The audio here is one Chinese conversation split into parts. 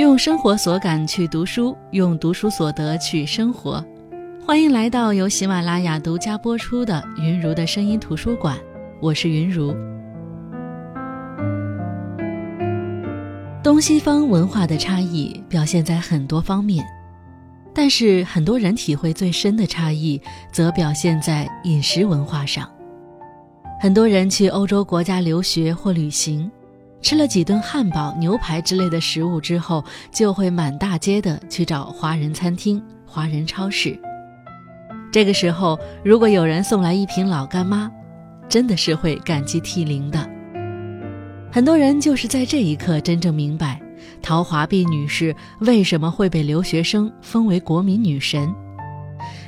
用生活所感去读书，用读书所得去生活。欢迎来到由喜马拉雅独家播出的《云如的声音图书馆》，我是云如。东西方文化的差异表现在很多方面，但是很多人体会最深的差异，则表现在饮食文化上。很多人去欧洲国家留学或旅行。吃了几顿汉堡、牛排之类的食物之后，就会满大街的去找华人餐厅、华人超市。这个时候，如果有人送来一瓶老干妈，真的是会感激涕零的。很多人就是在这一刻真正明白，陶华碧女士为什么会被留学生封为国民女神，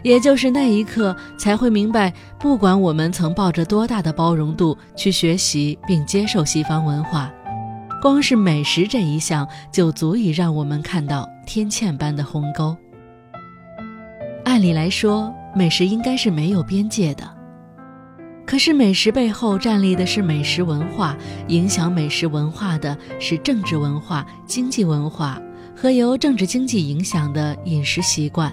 也就是那一刻才会明白，不管我们曾抱着多大的包容度去学习并接受西方文化。光是美食这一项就足以让我们看到天堑般的鸿沟。按理来说，美食应该是没有边界的，可是美食背后站立的是美食文化，影响美食文化的是政治文化、经济文化和由政治经济影响的饮食习惯。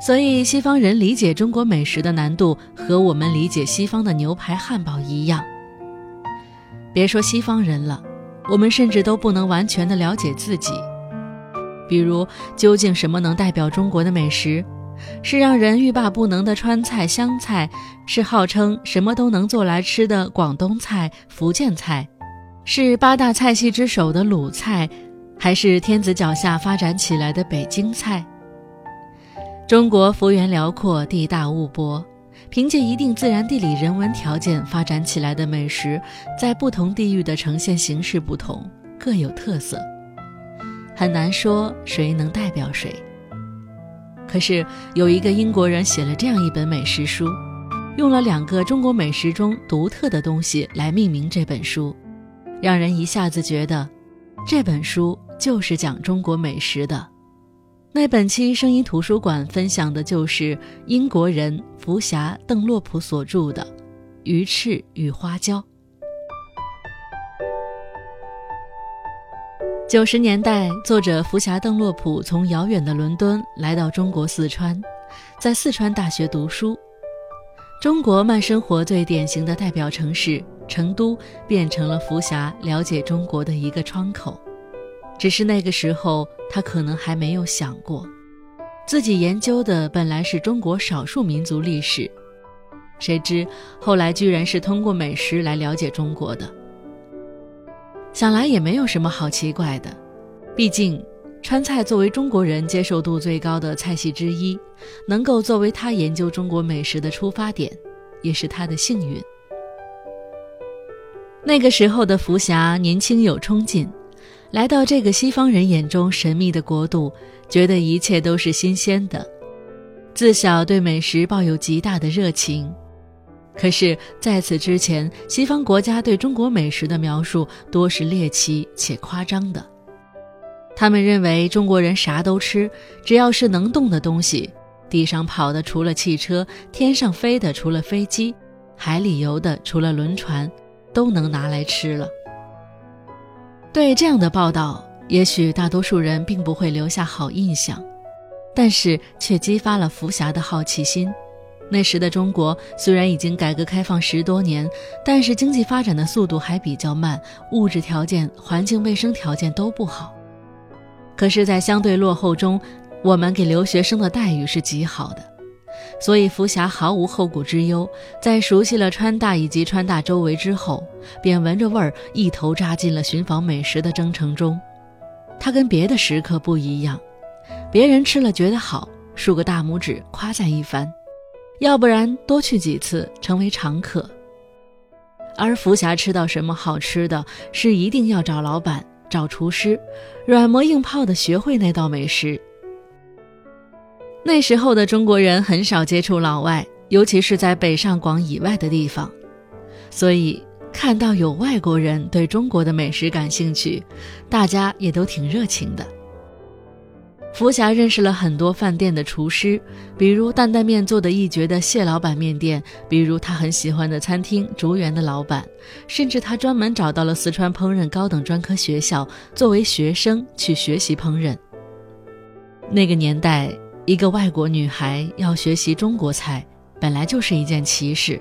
所以，西方人理解中国美食的难度和我们理解西方的牛排、汉堡一样。别说西方人了，我们甚至都不能完全的了解自己。比如，究竟什么能代表中国的美食？是让人欲罢不能的川菜、湘菜，是号称什么都能做来吃的广东菜、福建菜，是八大菜系之首的鲁菜，还是天子脚下发展起来的北京菜？中国幅员辽阔，地大物博。凭借一定自然地理人文条件发展起来的美食，在不同地域的呈现形式不同，各有特色，很难说谁能代表谁。可是有一个英国人写了这样一本美食书，用了两个中国美食中独特的东西来命名这本书，让人一下子觉得，这本书就是讲中国美食的。那本期声音图书馆分享的就是英国人福霞·邓洛普所著的《鱼翅与花椒》。九十年代，作者福霞·邓洛普从遥远的伦敦来到中国四川，在四川大学读书。中国慢生活最典型的代表城市成都，变成了福霞了解中国的一个窗口。只是那个时候，他可能还没有想过，自己研究的本来是中国少数民族历史，谁知后来居然是通过美食来了解中国的。想来也没有什么好奇怪的，毕竟川菜作为中国人接受度最高的菜系之一，能够作为他研究中国美食的出发点，也是他的幸运。那个时候的福霞年轻有冲劲。来到这个西方人眼中神秘的国度，觉得一切都是新鲜的，自小对美食抱有极大的热情。可是，在此之前，西方国家对中国美食的描述多是猎奇且夸张的。他们认为中国人啥都吃，只要是能动的东西，地上跑的除了汽车，天上飞的除了飞机，海里游的除了轮船，都能拿来吃了。对这样的报道，也许大多数人并不会留下好印象，但是却激发了福霞的好奇心。那时的中国虽然已经改革开放十多年，但是经济发展的速度还比较慢，物质条件、环境卫生条件都不好。可是，在相对落后中，我们给留学生的待遇是极好的。所以，福霞毫无后顾之忧，在熟悉了川大以及川大周围之后，便闻着味儿，一头扎进了寻访美食的征程中。他跟别的食客不一样，别人吃了觉得好，竖个大拇指夸赞一番；要不然多去几次，成为常客。而福霞吃到什么好吃的，是一定要找老板、找厨师，软磨硬泡的学会那道美食。那时候的中国人很少接触老外，尤其是在北上广以外的地方，所以看到有外国人对中国的美食感兴趣，大家也都挺热情的。福霞认识了很多饭店的厨师，比如担担面做的一绝的谢老板面店，比如他很喜欢的餐厅竹园的老板，甚至他专门找到了四川烹饪高等专科学校，作为学生去学习烹饪。那个年代，一个外国女孩要学习中国菜，本来就是一件奇事，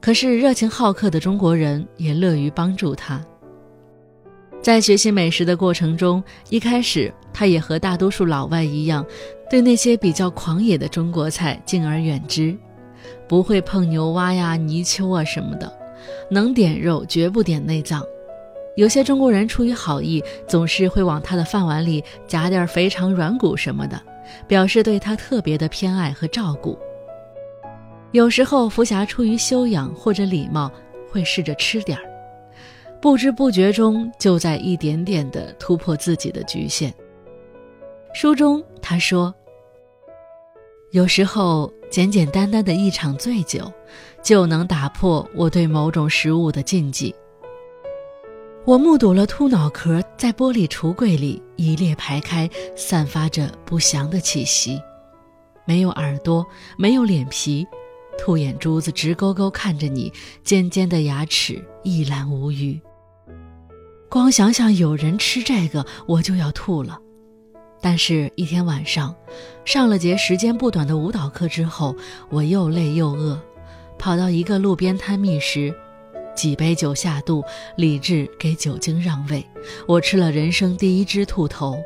可是热情好客的中国人也乐于帮助她。在学习美食的过程中，一开始他也和大多数老外一样，对那些比较狂野的中国菜敬而远之，不会碰牛蛙呀、泥鳅啊什么的，能点肉绝不点内脏。有些中国人出于好意，总是会往他的饭碗里夹点肥肠、软骨什么的，表示对他特别的偏爱和照顾。有时候福霞出于修养或者礼貌，会试着吃点儿。不知不觉中，就在一点点地突破自己的局限。书中他说：“有时候，简简单单的一场醉酒，就能打破我对某种食物的禁忌。”我目睹了兔脑壳在玻璃橱柜里一列排开，散发着不祥的气息。没有耳朵，没有脸皮，兔眼珠子直勾勾看着你，尖尖的牙齿一览无余。光想想有人吃这个，我就要吐了。但是，一天晚上，上了节时间不短的舞蹈课之后，我又累又饿，跑到一个路边摊觅食，几杯酒下肚，理智给酒精让位。我吃了人生第一只兔头，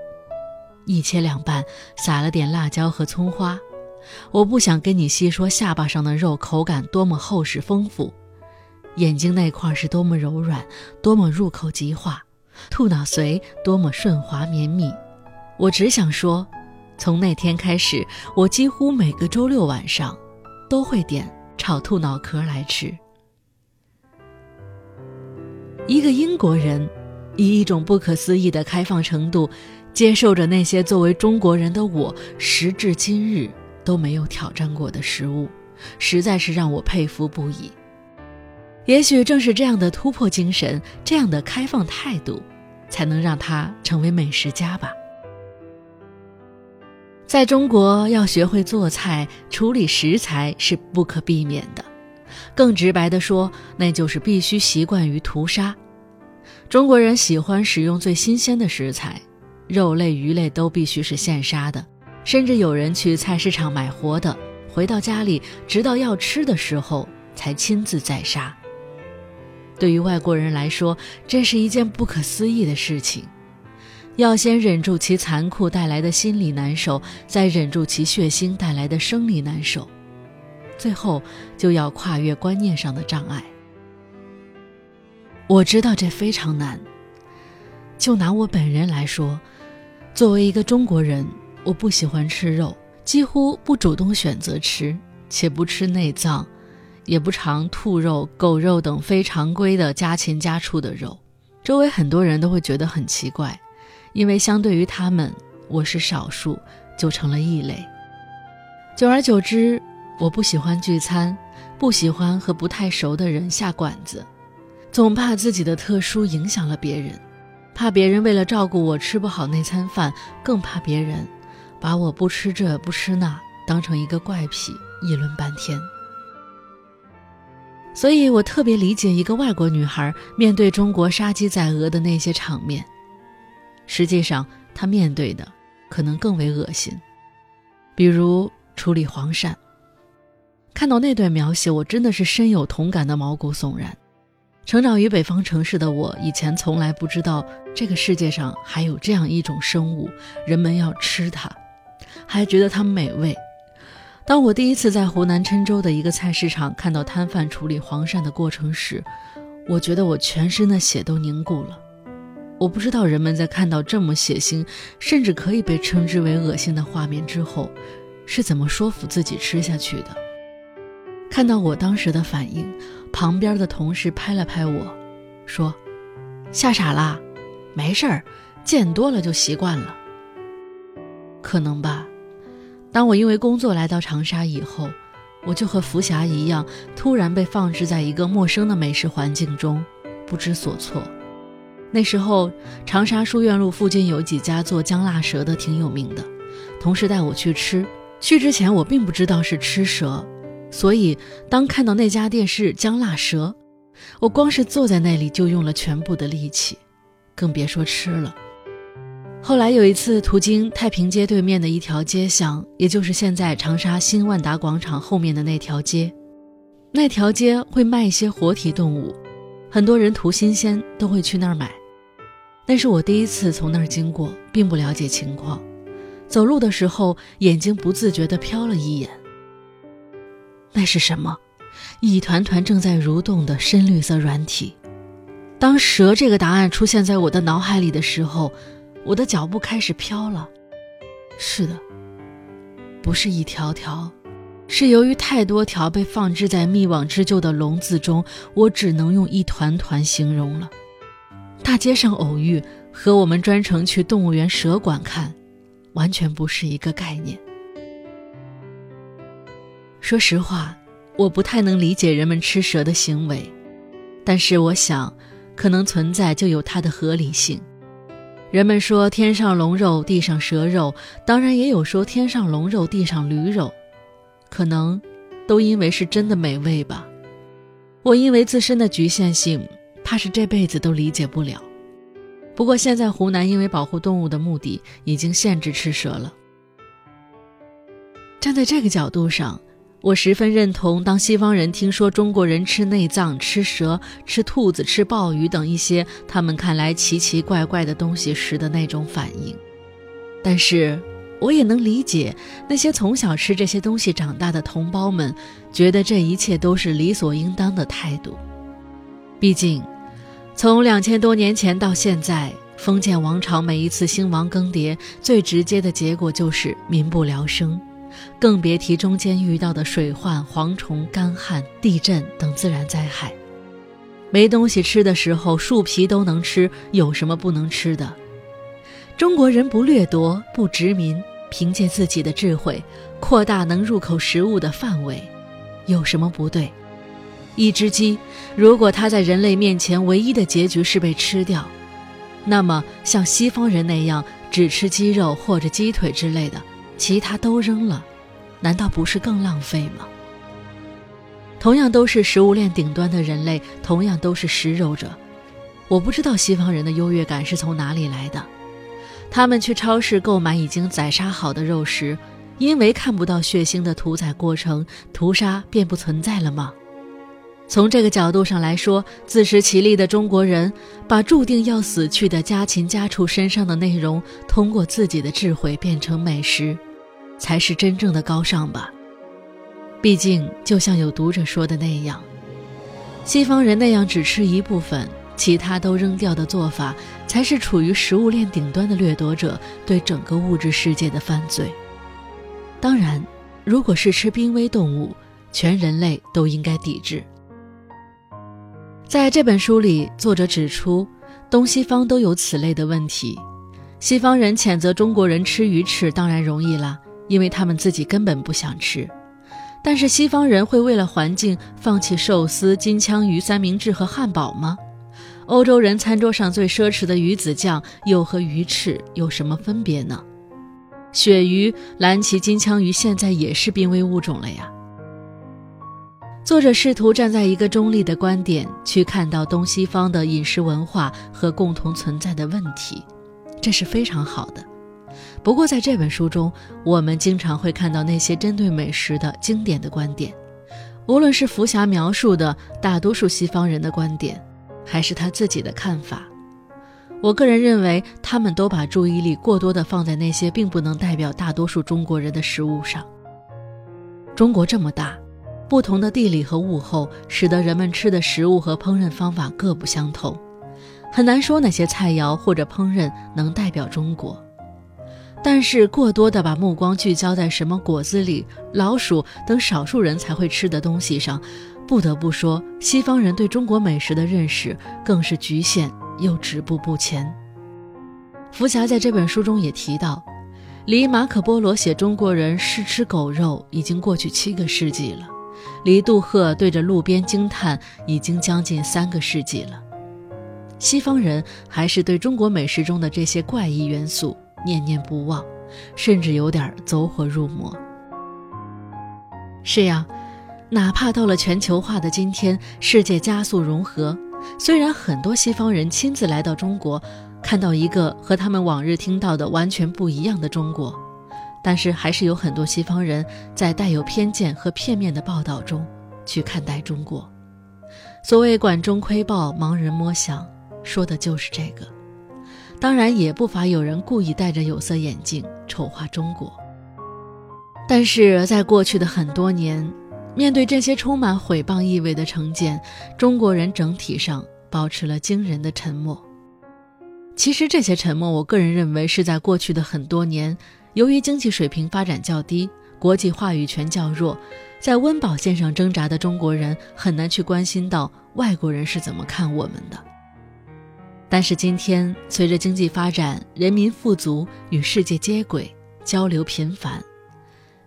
一切两半，撒了点辣椒和葱花。我不想跟你细说下巴上的肉口感多么厚实丰富。眼睛那块是多么柔软，多么入口即化；兔脑髓多么顺滑绵密。我只想说，从那天开始，我几乎每个周六晚上都会点炒兔脑壳来吃。一个英国人，以一种不可思议的开放程度，接受着那些作为中国人的我时至今日都没有挑战过的食物，实在是让我佩服不已。也许正是这样的突破精神，这样的开放态度，才能让他成为美食家吧。在中国，要学会做菜、处理食材是不可避免的。更直白地说，那就是必须习惯于屠杀。中国人喜欢使用最新鲜的食材，肉类、鱼类都必须是现杀的，甚至有人去菜市场买活的，回到家里，直到要吃的时候才亲自宰杀。对于外国人来说，这是一件不可思议的事情。要先忍住其残酷带来的心理难受，再忍住其血腥带来的生理难受，最后就要跨越观念上的障碍。我知道这非常难。就拿我本人来说，作为一个中国人，我不喜欢吃肉，几乎不主动选择吃，且不吃内脏。也不尝兔肉、狗肉等非常规的家禽家畜的肉，周围很多人都会觉得很奇怪，因为相对于他们，我是少数，就成了异类。久而久之，我不喜欢聚餐，不喜欢和不太熟的人下馆子，总怕自己的特殊影响了别人，怕别人为了照顾我吃不好那餐饭，更怕别人把我不吃这不吃那当成一个怪癖，议论半天。所以我特别理解一个外国女孩面对中国杀鸡宰鹅的那些场面。实际上，她面对的可能更为恶心，比如处理黄鳝。看到那段描写，我真的是深有同感的毛骨悚然。成长于北方城市的我，以前从来不知道这个世界上还有这样一种生物，人们要吃它，还觉得它美味。当我第一次在湖南郴州的一个菜市场看到摊贩处理黄鳝的过程时，我觉得我全身的血都凝固了。我不知道人们在看到这么血腥，甚至可以被称之为恶心的画面之后，是怎么说服自己吃下去的。看到我当时的反应，旁边的同事拍了拍我，说：“吓傻啦？没事儿，见多了就习惯了。可能吧。”当我因为工作来到长沙以后，我就和福霞一样，突然被放置在一个陌生的美食环境中，不知所措。那时候长沙书院路附近有几家做姜辣蛇的挺有名的，同事带我去吃。去之前我并不知道是吃蛇，所以当看到那家店是姜辣蛇，我光是坐在那里就用了全部的力气，更别说吃了。后来有一次途经太平街对面的一条街巷，也就是现在长沙新万达广场后面的那条街，那条街会卖一些活体动物，很多人图新鲜都会去那儿买。那是我第一次从那儿经过，并不了解情况。走路的时候，眼睛不自觉地瞟了一眼。那是什么？一团团正在蠕动的深绿色软体。当“蛇”这个答案出现在我的脑海里的时候，我的脚步开始飘了。是的，不是一条条，是由于太多条被放置在密网织就的笼子中，我只能用一团团形容了。大街上偶遇，和我们专程去动物园蛇馆看，完全不是一个概念。说实话，我不太能理解人们吃蛇的行为，但是我想，可能存在就有它的合理性。人们说天上龙肉，地上蛇肉，当然也有说天上龙肉，地上驴肉，可能都因为是真的美味吧。我因为自身的局限性。怕是这辈子都理解不了。不过现在湖南因为保护动物的目的，已经限制吃蛇了。站在这个角度上，我十分认同，当西方人听说中国人吃内脏、吃蛇、吃兔子、吃鲍鱼等一些他们看来奇奇怪怪的东西时的那种反应。但是，我也能理解那些从小吃这些东西长大的同胞们，觉得这一切都是理所应当的态度。毕竟。从两千多年前到现在，封建王朝每一次兴亡更迭，最直接的结果就是民不聊生，更别提中间遇到的水患、蝗虫、干旱、地震等自然灾害。没东西吃的时候，树皮都能吃，有什么不能吃的？中国人不掠夺，不殖民，凭借自己的智慧，扩大能入口食物的范围，有什么不对？一只鸡，如果它在人类面前唯一的结局是被吃掉，那么像西方人那样只吃鸡肉或者鸡腿之类的，其他都扔了，难道不是更浪费吗？同样都是食物链顶端的人类，同样都是食肉者，我不知道西方人的优越感是从哪里来的。他们去超市购买已经宰杀好的肉食，因为看不到血腥的屠宰过程，屠杀便不存在了吗？从这个角度上来说，自食其力的中国人把注定要死去的家禽家畜身上的内容，通过自己的智慧变成美食，才是真正的高尚吧。毕竟，就像有读者说的那样，西方人那样只吃一部分，其他都扔掉的做法，才是处于食物链顶端的掠夺者对整个物质世界的犯罪。当然，如果是吃濒危动物，全人类都应该抵制。在这本书里，作者指出，东西方都有此类的问题。西方人谴责中国人吃鱼翅，当然容易了，因为他们自己根本不想吃。但是西方人会为了环境放弃寿司、金枪鱼三明治和汉堡吗？欧洲人餐桌上最奢侈的鱼子酱，又和鱼翅有什么分别呢？鳕鱼、蓝鳍金枪鱼现在也是濒危物种了呀。作者试图站在一个中立的观点去看到东西方的饮食文化和共同存在的问题，这是非常好的。不过，在这本书中，我们经常会看到那些针对美食的经典的观点，无论是福霞描述的大多数西方人的观点，还是他自己的看法，我个人认为，他们都把注意力过多的放在那些并不能代表大多数中国人的食物上。中国这么大。不同的地理和物候，使得人们吃的食物和烹饪方法各不相同，很难说哪些菜肴或者烹饪能代表中国。但是，过多的把目光聚焦在什么果子里、老鼠等少数人才会吃的东西上，不得不说，西方人对中国美食的认识更是局限又止步不前。福霞在这本书中也提到，离马可·波罗写中国人试吃狗肉已经过去七个世纪了。离杜赫对着路边惊叹已经将近三个世纪了。西方人还是对中国美食中的这些怪异元素念念不忘，甚至有点走火入魔。是呀，哪怕到了全球化的今天，世界加速融合，虽然很多西方人亲自来到中国，看到一个和他们往日听到的完全不一样的中国，但是还是有很多西方人在带有偏见和片面的报道中去看待中国。所谓“管中窥豹，盲人摸象”，说的就是这个。当然，也不乏有人故意戴着有色眼镜丑化中国。但是在过去的很多年，面对这些充满毁谤意味的成见，中国人整体上保持了惊人的沉默。其实这些沉默，我个人认为是在过去的很多年，由于经济水平发展较低，国际话语权较弱，在温饱线上挣扎的中国人很难去关心到外国人是怎么看我们的。但是今天，随着经济发展，人民富足，与世界接轨，交流频繁。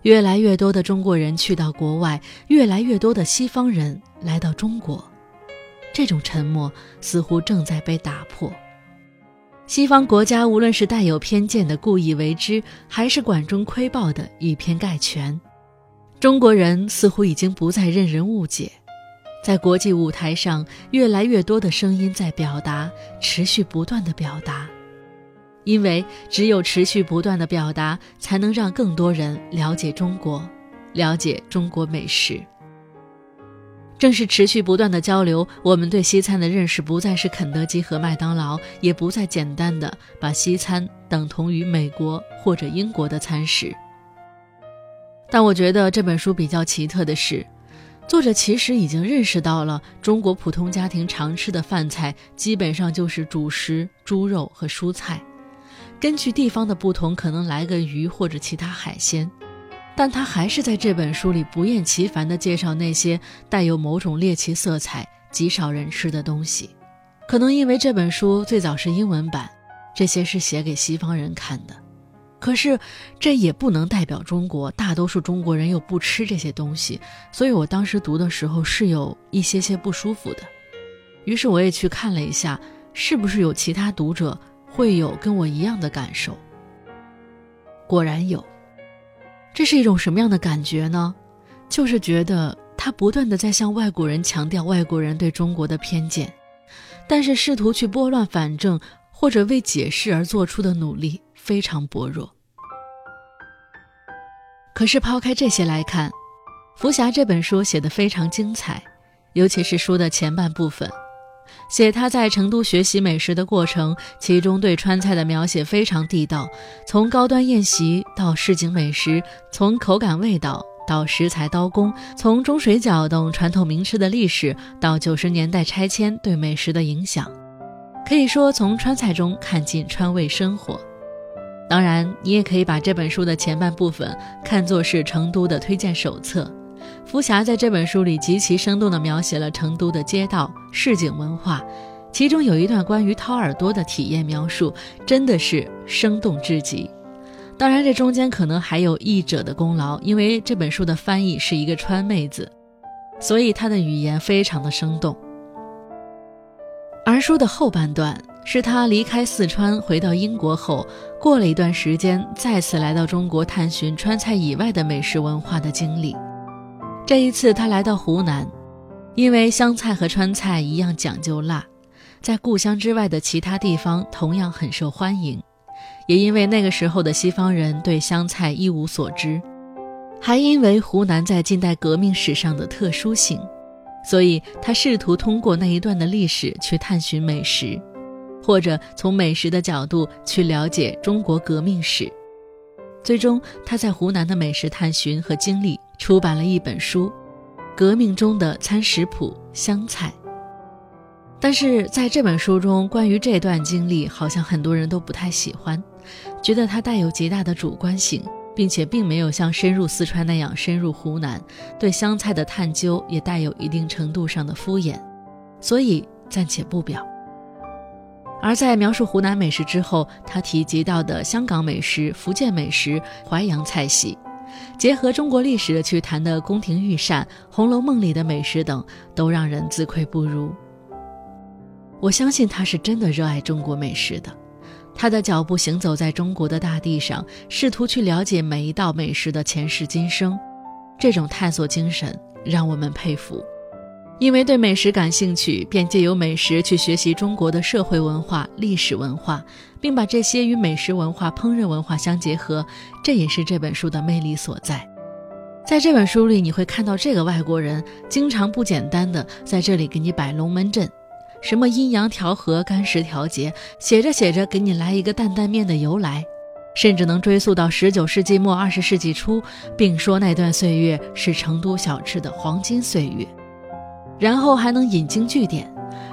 越来越多的中国人去到国外，越来越多的西方人来到中国，这种沉默似乎正在被打破。西方国家无论是带有偏见的故意为之，还是管中窥豹的以偏概全，中国人似乎已经不再任人误解。在国际舞台上，越来越多的声音在表达，持续不断的表达。因为只有持续不断的表达，才能让更多人了解中国，了解中国美食。正是持续不断的交流，我们对西餐的认识不再是肯德基和麦当劳，也不再简单的把西餐等同于美国或者英国的餐食。但我觉得这本书比较奇特的是，作者其实已经认识到了中国普通家庭常吃的饭菜基本上就是主食、猪肉和蔬菜。根据地方的不同，可能来个鱼或者其他海鲜，但他还是在这本书里不厌其烦地介绍那些带有某种猎奇色彩、极少人吃的东西。可能因为这本书最早是英文版，这些是写给西方人看的。可是这也不能代表中国大多数中国人又不吃这些东西，所以我当时读的时候是有一些些不舒服的。于是我也去看了一下，是不是有其他读者。会有跟我一样的感受。果然有，这是一种什么样的感觉呢？就是觉得他不断的在向外国人强调外国人对中国的偏见，但是试图去拨乱反正或者为解释而做出的努力非常薄弱。可是抛开这些来看，《福霞》这本书写的非常精彩，尤其是书的前半部分。写他在成都学习美食的过程，其中对川菜的描写非常地道，从高端宴席到市井美食，从口感味道到食材刀工，从中水饺等传统名吃的历史到九十年代拆迁对美食的影响，可以说从川菜中看尽川味生活。当然，你也可以把这本书的前半部分看作是成都的推荐手册。福霞在这本书里极其生动地描写了成都的街道、市井文化，其中有一段关于掏耳朵的体验描述，真的是生动至极。当然，这中间可能还有译者的功劳，因为这本书的翻译是一个川妹子，所以她的语言非常的生动。而书的后半段是他离开四川回到英国后，过了一段时间再次来到中国探寻川菜以外的美食文化的经历。这一次，他来到湖南，因为湘菜和川菜一样讲究辣，在故乡之外的其他地方同样很受欢迎。也因为那个时候的西方人对湘菜一无所知，还因为湖南在近代革命史上的特殊性，所以他试图通过那一段的历史去探寻美食，或者从美食的角度去了解中国革命史。最终，他在湖南的美食探寻和经历。出版了一本书，《革命中的餐食谱：湘菜》。但是在这本书中，关于这段经历，好像很多人都不太喜欢，觉得它带有极大的主观性，并且并没有像深入四川那样深入湖南，对湘菜的探究也带有一定程度上的敷衍，所以暂且不表。而在描述湖南美食之后，他提及到的香港美食、福建美食、淮扬菜系。结合中国历史去谈的宫廷御膳、《红楼梦》里的美食等，都让人自愧不如。我相信他是真的热爱中国美食的。他的脚步行走在中国的大地上，试图去了解每一道美食的前世今生，这种探索精神让我们佩服。因为对美食感兴趣，便借由美食去学习中国的社会文化、历史文化，并把这些与美食文化、烹饪文化相结合，这也是这本书的魅力所在。在这本书里，你会看到这个外国人经常不简单的在这里给你摆龙门阵，什么阴阳调和、干湿调节，写着写着给你来一个担担面的由来，甚至能追溯到十九世纪末二十世纪初，并说那段岁月是成都小吃的黄金岁月。然后还能引经据典，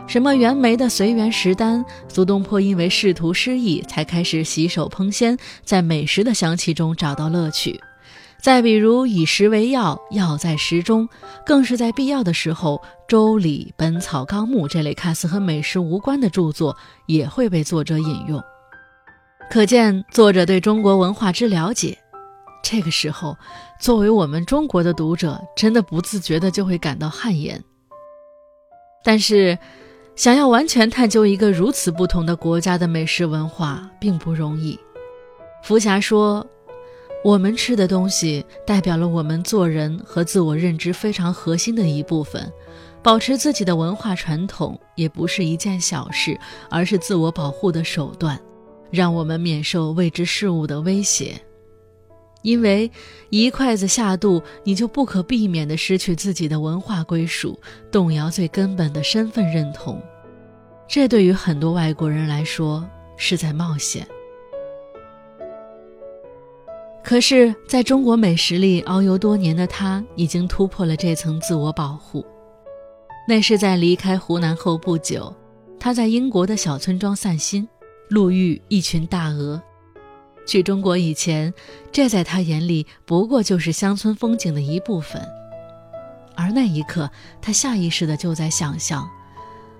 什么袁枚的随园食单，苏东坡因为仕途失意才开始洗手烹鲜，在美食的香气中找到乐趣。再比如以食为药，药在食中，更是在必要的时候，《周礼》《本草纲目》这类看似和美食无关的著作也会被作者引用，可见作者对中国文化之了解。这个时候，作为我们中国的读者，真的不自觉的就会感到汗颜。但是，想要完全探究一个如此不同的国家的美食文化并不容易。福霞说：“我们吃的东西代表了我们做人和自我认知非常核心的一部分。保持自己的文化传统也不是一件小事，而是自我保护的手段，让我们免受未知事物的威胁。”因为一筷子下肚，你就不可避免地失去自己的文化归属，动摇最根本的身份认同。这对于很多外国人来说是在冒险。可是，在中国美食里遨游多年的他，已经突破了这层自我保护。那是在离开湖南后不久，他在英国的小村庄散心，路遇一群大鹅。去中国以前，这在他眼里不过就是乡村风景的一部分。而那一刻，他下意识的就在想象：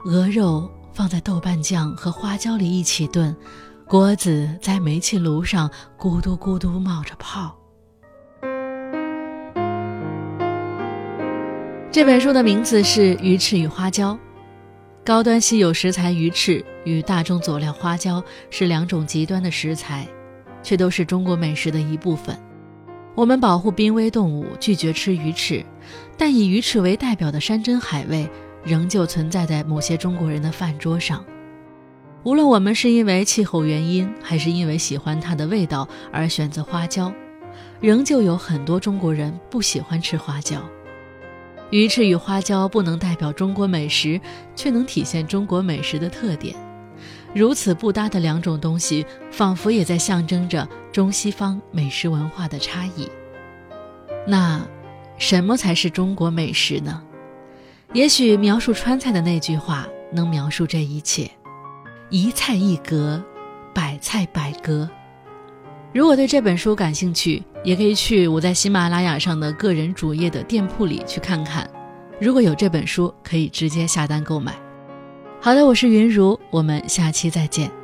鹅肉放在豆瓣酱和花椒里一起炖，锅子在煤气炉上咕嘟咕嘟冒着泡。这本书的名字是《鱼翅与花椒》，高端稀有食材鱼翅与大众佐料花椒是两种极端的食材。却都是中国美食的一部分。我们保护濒危动物，拒绝吃鱼翅，但以鱼翅为代表的山珍海味仍旧存在在某些中国人的饭桌上。无论我们是因为气候原因，还是因为喜欢它的味道而选择花椒，仍旧有很多中国人不喜欢吃花椒。鱼翅与花椒不能代表中国美食，却能体现中国美食的特点。如此不搭的两种东西，仿佛也在象征着中西方美食文化的差异。那，什么才是中国美食呢？也许描述川菜的那句话能描述这一切：一菜一格，百菜百格。如果对这本书感兴趣，也可以去我在喜马拉雅上的个人主页的店铺里去看看。如果有这本书，可以直接下单购买。好的，我是云如，我们下期再见。